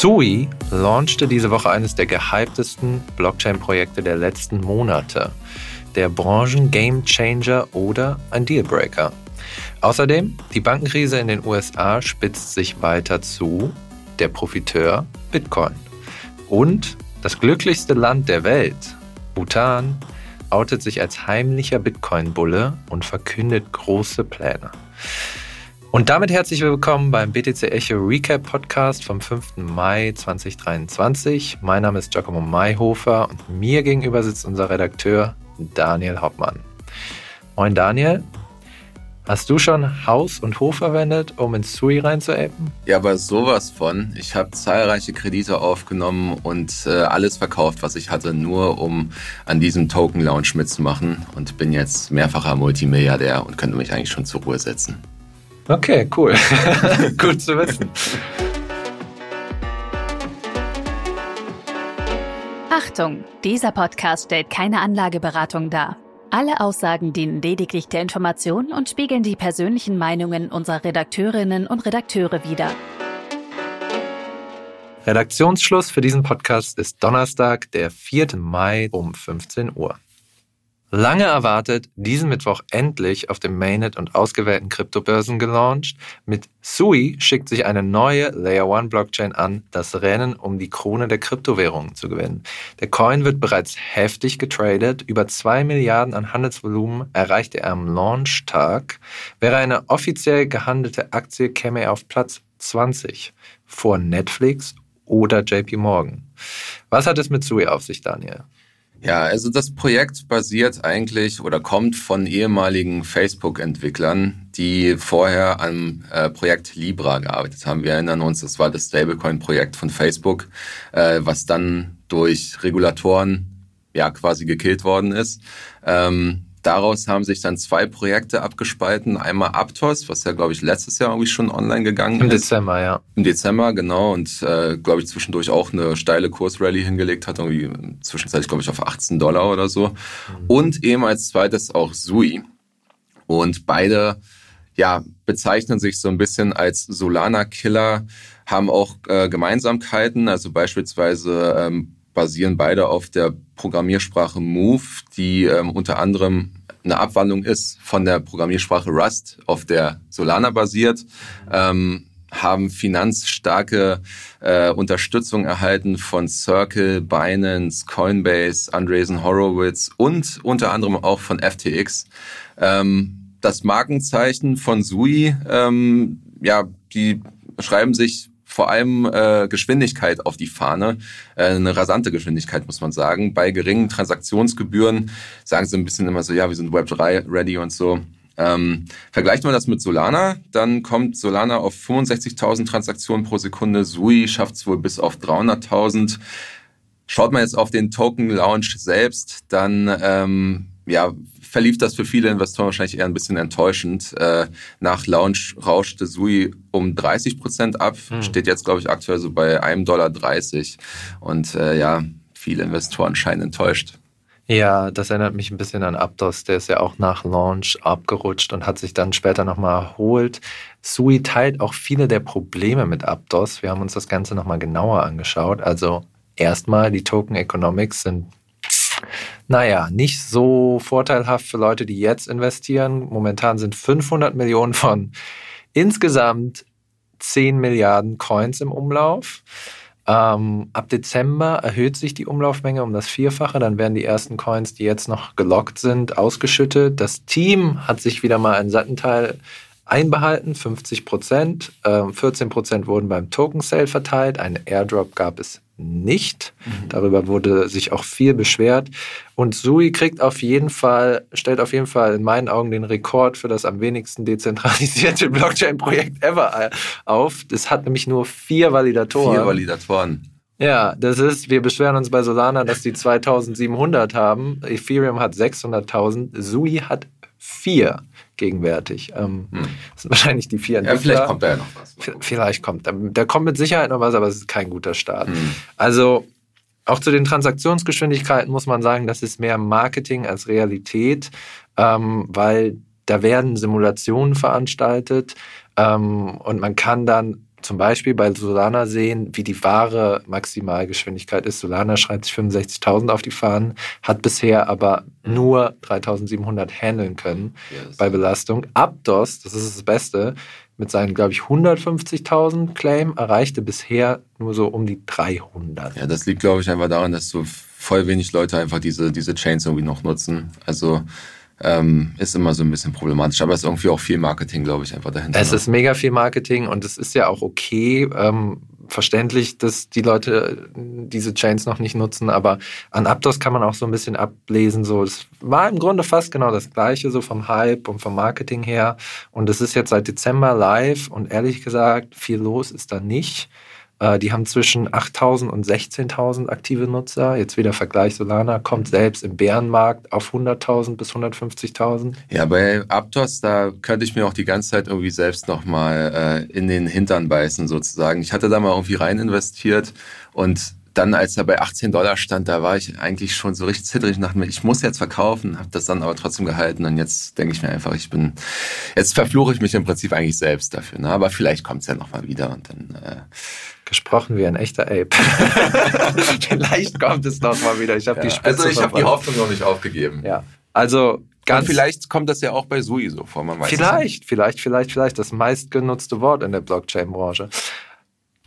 Sui launchte diese Woche eines der gehyptesten Blockchain-Projekte der letzten Monate. Der Branchen-Game-Changer oder ein Dealbreaker. Außerdem, die Bankenkrise in den USA spitzt sich weiter zu. Der Profiteur Bitcoin. Und das glücklichste Land der Welt, Bhutan, outet sich als heimlicher Bitcoin-Bulle und verkündet große Pläne. Und damit herzlich willkommen beim BTC Echo Recap Podcast vom 5. Mai 2023. Mein Name ist Giacomo Mayhofer und mir gegenüber sitzt unser Redakteur Daniel Hauptmann. Moin Daniel, Hast du schon Haus und Hof verwendet, um ins Sui reinzuapen? Ja, aber sowas von. Ich habe zahlreiche Kredite aufgenommen und äh, alles verkauft, was ich hatte, nur um an diesem Token Launch mitzumachen und bin jetzt mehrfacher Multimilliardär und könnte mich eigentlich schon zur Ruhe setzen. Okay, cool. Gut zu wissen. Achtung, dieser Podcast stellt keine Anlageberatung dar. Alle Aussagen dienen lediglich der Information und spiegeln die persönlichen Meinungen unserer Redakteurinnen und Redakteure wider. Redaktionsschluss für diesen Podcast ist Donnerstag, der 4. Mai um 15 Uhr. Lange erwartet, diesen Mittwoch endlich auf dem Mainnet und ausgewählten Kryptobörsen gelauncht. Mit Sui schickt sich eine neue Layer One Blockchain an, das Rennen um die Krone der Kryptowährungen zu gewinnen. Der Coin wird bereits heftig getradet. Über zwei Milliarden an Handelsvolumen erreichte er am Launchtag. Wäre eine offiziell gehandelte Aktie, käme er auf Platz 20 vor Netflix oder JP Morgan. Was hat es mit Sui auf sich, Daniel? Ja, also das Projekt basiert eigentlich oder kommt von ehemaligen Facebook-Entwicklern, die vorher am äh, Projekt Libra gearbeitet haben. Wir erinnern uns, das war das Stablecoin-Projekt von Facebook, äh, was dann durch Regulatoren ja quasi gekillt worden ist. Ähm, daraus haben sich dann zwei Projekte abgespalten. Einmal Aptos, was ja, glaube ich, letztes Jahr irgendwie schon online gegangen Im ist. Im Dezember, ja. Im Dezember, genau. Und, äh, glaube ich, zwischendurch auch eine steile Kursrally hingelegt hat. Irgendwie zwischenzeitlich, glaube ich, auf 18 Dollar oder so. Mhm. Und eben als zweites auch Sui. Und beide, ja, bezeichnen sich so ein bisschen als Solana-Killer, haben auch äh, Gemeinsamkeiten. Also beispielsweise ähm, basieren beide auf der Programmiersprache Move, die ähm, unter anderem eine Abwandlung ist von der Programmiersprache Rust, auf der Solana basiert. Ähm, haben finanzstarke äh, Unterstützung erhalten von Circle, Binance, Coinbase, Andreessen Horowitz und unter anderem auch von FTX. Ähm, das Markenzeichen von Sui, ähm, ja, die schreiben sich vor allem äh, Geschwindigkeit auf die Fahne. Äh, eine rasante Geschwindigkeit, muss man sagen. Bei geringen Transaktionsgebühren sagen sie ein bisschen immer so, ja, wir sind Web3 ready und so. Ähm, vergleicht man das mit Solana, dann kommt Solana auf 65.000 Transaktionen pro Sekunde. Sui schafft es wohl bis auf 300.000. Schaut man jetzt auf den Token Launch selbst, dann ähm, ja, verlief das für viele Investoren wahrscheinlich eher ein bisschen enttäuschend. Äh, nach Launch rauschte Sui um 30 Prozent ab, hm. steht jetzt, glaube ich, aktuell so bei einem Dollar. Und äh, ja, viele Investoren scheinen enttäuscht. Ja, das erinnert mich ein bisschen an Aptos, der ist ja auch nach Launch abgerutscht und hat sich dann später nochmal erholt. Sui teilt auch viele der Probleme mit Aptos. Wir haben uns das Ganze nochmal genauer angeschaut. Also erstmal, die Token Economics sind naja, nicht so vorteilhaft für Leute, die jetzt investieren. Momentan sind 500 Millionen von insgesamt 10 Milliarden Coins im Umlauf. Ähm, ab Dezember erhöht sich die Umlaufmenge um das Vierfache. Dann werden die ersten Coins, die jetzt noch gelockt sind, ausgeschüttet. Das Team hat sich wieder mal einen satten Teil einbehalten, 50 Prozent. Ähm, 14 Prozent wurden beim Token Sale verteilt. Einen Airdrop gab es nicht. Mhm. Darüber wurde sich auch viel beschwert. Und Sui kriegt auf jeden Fall, stellt auf jeden Fall in meinen Augen den Rekord für das am wenigsten dezentralisierte Blockchain-Projekt ever auf. Das hat nämlich nur vier Validatoren. Vier Validatoren. Ja, das ist, wir beschweren uns bei Solana, dass die 2700 haben. Ethereum hat 600.000. Sui hat vier gegenwärtig. Ähm, hm. Das sind wahrscheinlich die vier Entwickler. Ja, vielleicht kommt da ja noch was. Vielleicht kommt. Da kommt mit Sicherheit noch was, aber es ist kein guter Start. Hm. Also auch zu den Transaktionsgeschwindigkeiten muss man sagen, das ist mehr Marketing als Realität, ähm, weil da werden Simulationen veranstaltet ähm, und man kann dann zum Beispiel bei Solana sehen, wie die wahre Maximalgeschwindigkeit ist. Solana schreibt sich 65.000 auf die Fahnen, hat bisher aber nur 3.700 handeln können yes. bei Belastung. Aptos, das ist das Beste, mit seinen, glaube ich, 150.000 Claim erreichte bisher nur so um die 300. Ja, das liegt, glaube ich, einfach daran, dass so voll wenig Leute einfach diese, diese Chains irgendwie noch nutzen. Also ähm, ist immer so ein bisschen problematisch. Aber es ist irgendwie auch viel Marketing, glaube ich, einfach dahinter. Es ne? ist mega viel Marketing und es ist ja auch okay, ähm, verständlich, dass die Leute diese Chains noch nicht nutzen. Aber an Aptos kann man auch so ein bisschen ablesen. So, es war im Grunde fast genau das Gleiche, so vom Hype und vom Marketing her. Und es ist jetzt seit Dezember live und ehrlich gesagt, viel los ist da nicht. Äh, die haben zwischen 8.000 und 16.000 aktive Nutzer. Jetzt wieder Vergleich Solana, kommt selbst im Bärenmarkt auf 100.000 bis 150.000. Ja, bei Aptos, da könnte ich mir auch die ganze Zeit irgendwie selbst nochmal äh, in den Hintern beißen sozusagen. Ich hatte da mal irgendwie rein investiert und dann, als er bei 18 Dollar stand, da war ich eigentlich schon so richtig zittrig und dachte mir, ich muss jetzt verkaufen, habe das dann aber trotzdem gehalten und jetzt denke ich mir einfach, ich bin, jetzt verfluche ich mich im Prinzip eigentlich selbst dafür. Ne? Aber vielleicht kommt es ja nochmal wieder und dann... Äh, Gesprochen wie ein echter Ape. vielleicht kommt es nochmal wieder. Ich habe ja, die Spitze Also ich habe die Hoffnung noch nicht aufgegeben. Ja, also Ganz Und vielleicht kommt das ja auch bei Sui so vor, man weiß Vielleicht, vielleicht, vielleicht, vielleicht das meistgenutzte Wort in der Blockchain-Branche.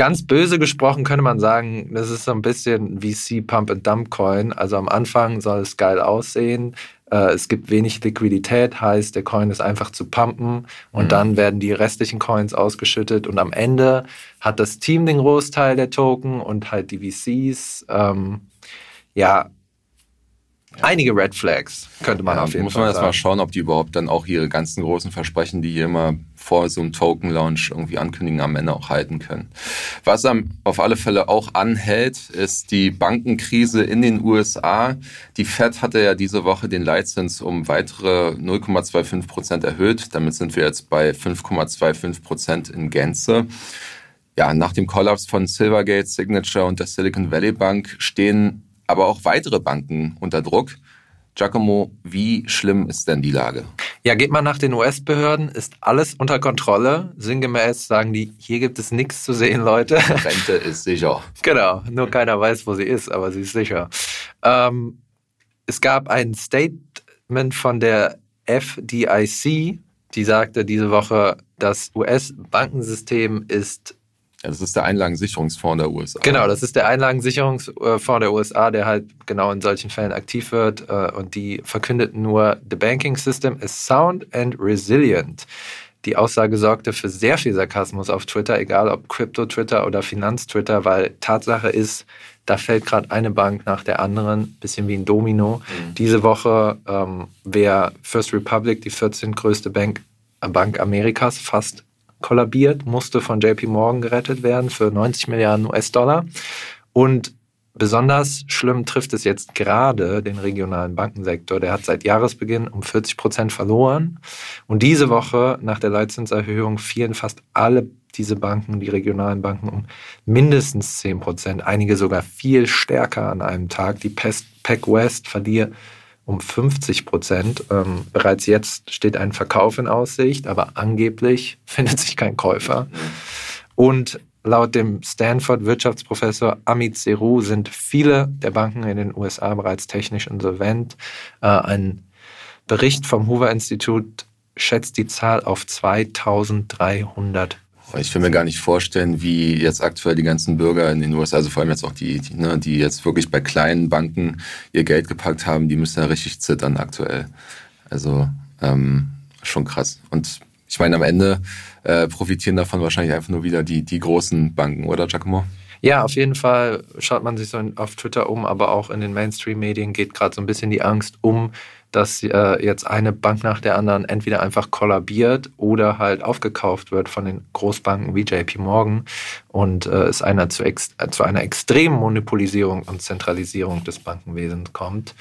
Ganz böse gesprochen könnte man sagen, das ist so ein bisschen VC Pump and Dump Coin. Also am Anfang soll es geil aussehen. Äh, es gibt wenig Liquidität, heißt, der Coin ist einfach zu pumpen und mhm. dann werden die restlichen Coins ausgeschüttet und am Ende hat das Team den Großteil der Token und halt die VCs. Ähm, ja, einige Red Flags, könnte man ja, auf jeden muss Fall Muss man erst mal schauen, ob die überhaupt dann auch ihre ganzen großen Versprechen, die hier immer vor so einem Token-Launch irgendwie ankündigen, am Ende auch halten können. Was auf alle Fälle auch anhält, ist die Bankenkrise in den USA. Die Fed hatte ja diese Woche den Leitzins um weitere 0,25 Prozent erhöht. Damit sind wir jetzt bei 5,25 Prozent in Gänze. Ja, nach dem Kollaps von Silvergate, Signature und der Silicon Valley Bank stehen aber auch weitere Banken unter Druck. Giacomo, wie schlimm ist denn die Lage? Ja, geht man nach den US-Behörden, ist alles unter Kontrolle. Sinngemäß sagen die, hier gibt es nichts zu sehen, Leute. Rente ist sicher. genau, nur keiner weiß, wo sie ist, aber sie ist sicher. Ähm, es gab ein Statement von der FDIC, die sagte diese Woche, das US-Bankensystem ist das ist der Einlagensicherungsfonds der USA. Genau, das ist der Einlagensicherungsfonds der USA, der halt genau in solchen Fällen aktiv wird. Äh, und die verkündeten nur, the banking system is sound and resilient. Die Aussage sorgte für sehr viel Sarkasmus auf Twitter, egal ob Crypto-Twitter oder Finanz-Twitter, weil Tatsache ist, da fällt gerade eine Bank nach der anderen, bisschen wie ein Domino. Mhm. Diese Woche ähm, wäre First Republic, die 14. größte Bank, Bank Amerikas, fast kollabiert, musste von JP Morgan gerettet werden für 90 Milliarden US-Dollar. Und besonders schlimm trifft es jetzt gerade den regionalen Bankensektor. Der hat seit Jahresbeginn um 40 Prozent verloren. Und diese Woche nach der Leitzinserhöhung fielen fast alle diese Banken, die regionalen Banken, um mindestens 10 Prozent, einige sogar viel stärker an einem Tag. Die Pac West verliert um 50 Prozent. Ähm, bereits jetzt steht ein Verkauf in Aussicht, aber angeblich findet sich kein Käufer. Und laut dem Stanford-Wirtschaftsprofessor Amit Seru sind viele der Banken in den USA bereits technisch insolvent. Äh, ein Bericht vom Hoover Institut schätzt die Zahl auf 2300 ich will mir gar nicht vorstellen, wie jetzt aktuell die ganzen Bürger in den USA, also vor allem jetzt auch die, die, ne, die jetzt wirklich bei kleinen Banken ihr Geld gepackt haben, die müssen ja richtig zittern aktuell. Also ähm, schon krass. Und ich meine, am Ende äh, profitieren davon wahrscheinlich einfach nur wieder die, die großen Banken, oder Giacomo? Ja, auf jeden Fall schaut man sich so auf Twitter um, aber auch in den Mainstream-Medien geht gerade so ein bisschen die Angst um, dass äh, jetzt eine Bank nach der anderen entweder einfach kollabiert oder halt aufgekauft wird von den Großbanken wie JP Morgan und äh, es einer zu, ex zu einer extremen Monopolisierung und Zentralisierung des Bankenwesens kommt.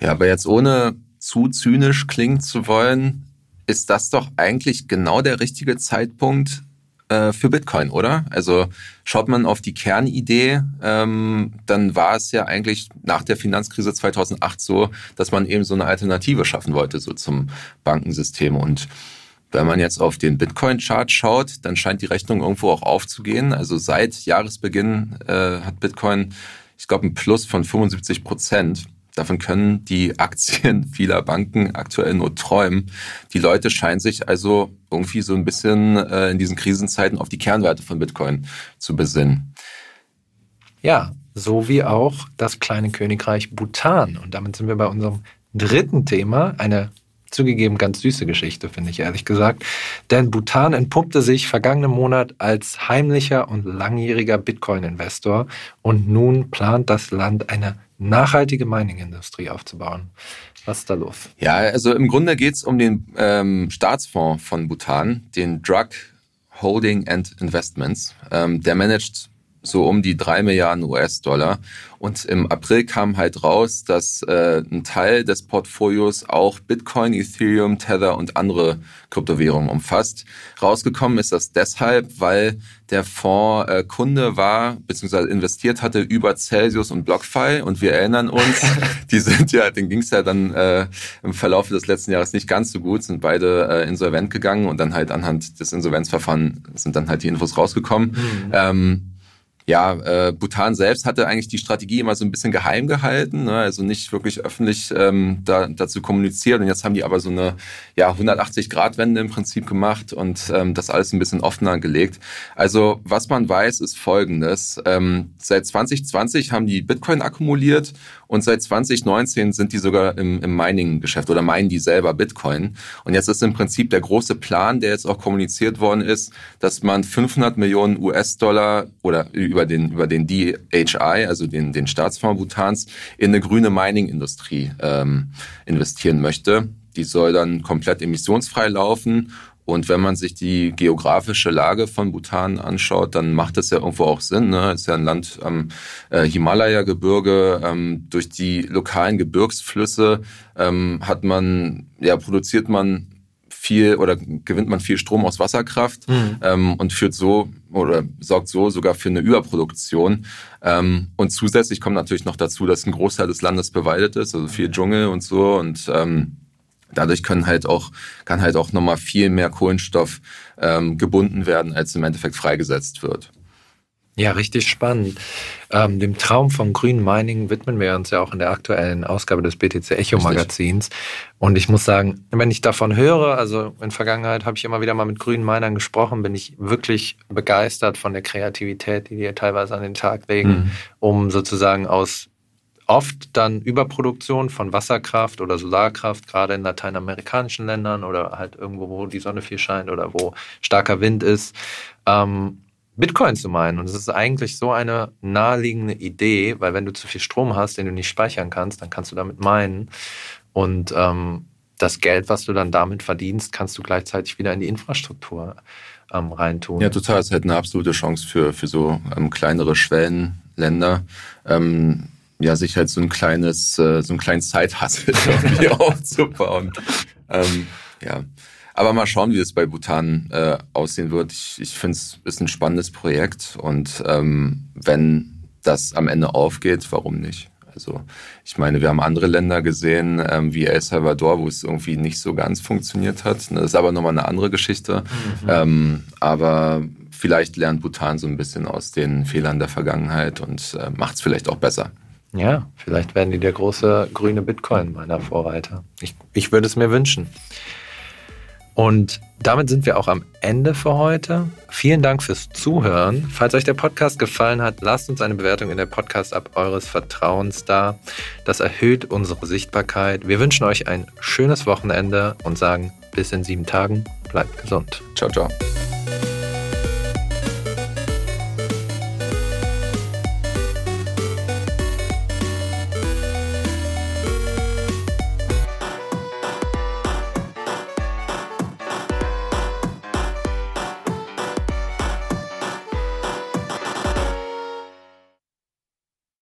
Ja, aber jetzt ohne zu zynisch klingen zu wollen, ist das doch eigentlich genau der richtige Zeitpunkt, äh, für Bitcoin, oder? Also schaut man auf die Kernidee, ähm, dann war es ja eigentlich nach der Finanzkrise 2008 so, dass man eben so eine Alternative schaffen wollte, so zum Bankensystem. Und Wenn man jetzt auf den Bitcoin-Chart schaut, dann scheint die Rechnung irgendwo auch aufzugehen. Also seit Jahresbeginn äh, hat Bitcoin, ich glaube, ein Plus von 75 Prozent. Davon können die Aktien vieler Banken aktuell nur träumen. Die Leute scheinen sich also irgendwie so ein bisschen äh, in diesen Krisenzeiten auf die Kernwerte von Bitcoin zu besinnen. Ja, so wie auch das kleine Königreich Bhutan. Und damit sind wir bei unserem dritten Thema, eine zugegeben ganz süße Geschichte, finde ich ehrlich gesagt. Denn Bhutan entpuppte sich vergangenen Monat als heimlicher und langjähriger Bitcoin-Investor und nun plant das Land eine nachhaltige Mining-Industrie aufzubauen. Was ist da los? Ja, also im Grunde geht es um den ähm, Staatsfonds von Bhutan, den Drug Holding and Investments. Ähm, der managt so um die drei Milliarden US-Dollar. Und im April kam halt raus, dass äh, ein Teil des Portfolios auch Bitcoin, Ethereum, Tether und andere Kryptowährungen umfasst. Rausgekommen ist das deshalb, weil der Fonds äh, Kunde war, beziehungsweise investiert hatte über Celsius und BlockFi. Und wir erinnern uns, die sind ja, den ging es ja dann äh, im Verlauf des letzten Jahres nicht ganz so gut, sind beide äh, insolvent gegangen und dann halt anhand des Insolvenzverfahrens sind dann halt die Infos rausgekommen. Mhm. Ähm, ja, äh, Bhutan selbst hatte eigentlich die Strategie immer so ein bisschen geheim gehalten, ne? also nicht wirklich öffentlich ähm, da, dazu kommuniziert. Und jetzt haben die aber so eine ja, 180-Grad-Wende im Prinzip gemacht und ähm, das alles ein bisschen offener gelegt. Also was man weiß, ist Folgendes. Ähm, seit 2020 haben die Bitcoin akkumuliert und seit 2019 sind die sogar im, im Mining-Geschäft oder meinen die selber Bitcoin. Und jetzt ist im Prinzip der große Plan, der jetzt auch kommuniziert worden ist, dass man 500 Millionen US-Dollar oder über den, über den DHI, also den, den Staatsfonds Bhutans, in eine grüne Mining-Industrie ähm, investieren möchte. Die soll dann komplett emissionsfrei laufen und wenn man sich die geografische Lage von Bhutan anschaut, dann macht das ja irgendwo auch Sinn. Ne? Es ist ja ein Land am äh, Himalaya-Gebirge. Ähm, durch die lokalen Gebirgsflüsse ähm, hat man, ja, produziert man viel oder gewinnt man viel Strom aus Wasserkraft mhm. ähm, und führt so oder sorgt so sogar für eine Überproduktion. Ähm, und zusätzlich kommt natürlich noch dazu, dass ein Großteil des Landes bewaldet ist, also viel Dschungel und so und ähm, Dadurch können halt auch, kann halt auch nochmal viel mehr Kohlenstoff ähm, gebunden werden, als im Endeffekt freigesetzt wird. Ja, richtig spannend. Ähm, dem Traum vom grünen Mining widmen wir uns ja auch in der aktuellen Ausgabe des BTC Echo Magazins. Und ich muss sagen, wenn ich davon höre, also in Vergangenheit habe ich immer wieder mal mit grünen Minern gesprochen, bin ich wirklich begeistert von der Kreativität, die die teilweise an den Tag legen, mhm. um sozusagen aus oft dann Überproduktion von Wasserkraft oder Solarkraft, gerade in lateinamerikanischen Ländern oder halt irgendwo, wo die Sonne viel scheint oder wo starker Wind ist, ähm, Bitcoin zu meinen. Und es ist eigentlich so eine naheliegende Idee, weil wenn du zu viel Strom hast, den du nicht speichern kannst, dann kannst du damit meinen. Und ähm, das Geld, was du dann damit verdienst, kannst du gleichzeitig wieder in die Infrastruktur ähm, reintun. Ja, total. Es ist halt eine absolute Chance für, für so ähm, kleinere Schwellenländer. Ähm, ja, sich halt so ein kleines, äh, so ein kleines Zeithassel aufzubauen. Ähm, ja. Aber mal schauen, wie es bei Bhutan äh, aussehen wird. Ich, ich finde es ist ein spannendes Projekt und ähm, wenn das am Ende aufgeht, warum nicht? Also ich meine, wir haben andere Länder gesehen, ähm, wie El Salvador, wo es irgendwie nicht so ganz funktioniert hat. Das ist aber nochmal eine andere Geschichte. Mhm. Ähm, aber vielleicht lernt Bhutan so ein bisschen aus den Fehlern der Vergangenheit und äh, macht es vielleicht auch besser. Ja, vielleicht werden die der große grüne Bitcoin meiner Vorreiter. Ich, ich würde es mir wünschen. Und damit sind wir auch am Ende für heute. Vielen Dank fürs Zuhören. Falls euch der Podcast gefallen hat, lasst uns eine Bewertung in der Podcast-App eures Vertrauens da. Das erhöht unsere Sichtbarkeit. Wir wünschen euch ein schönes Wochenende und sagen bis in sieben Tagen. Bleibt gesund. Ciao, ciao.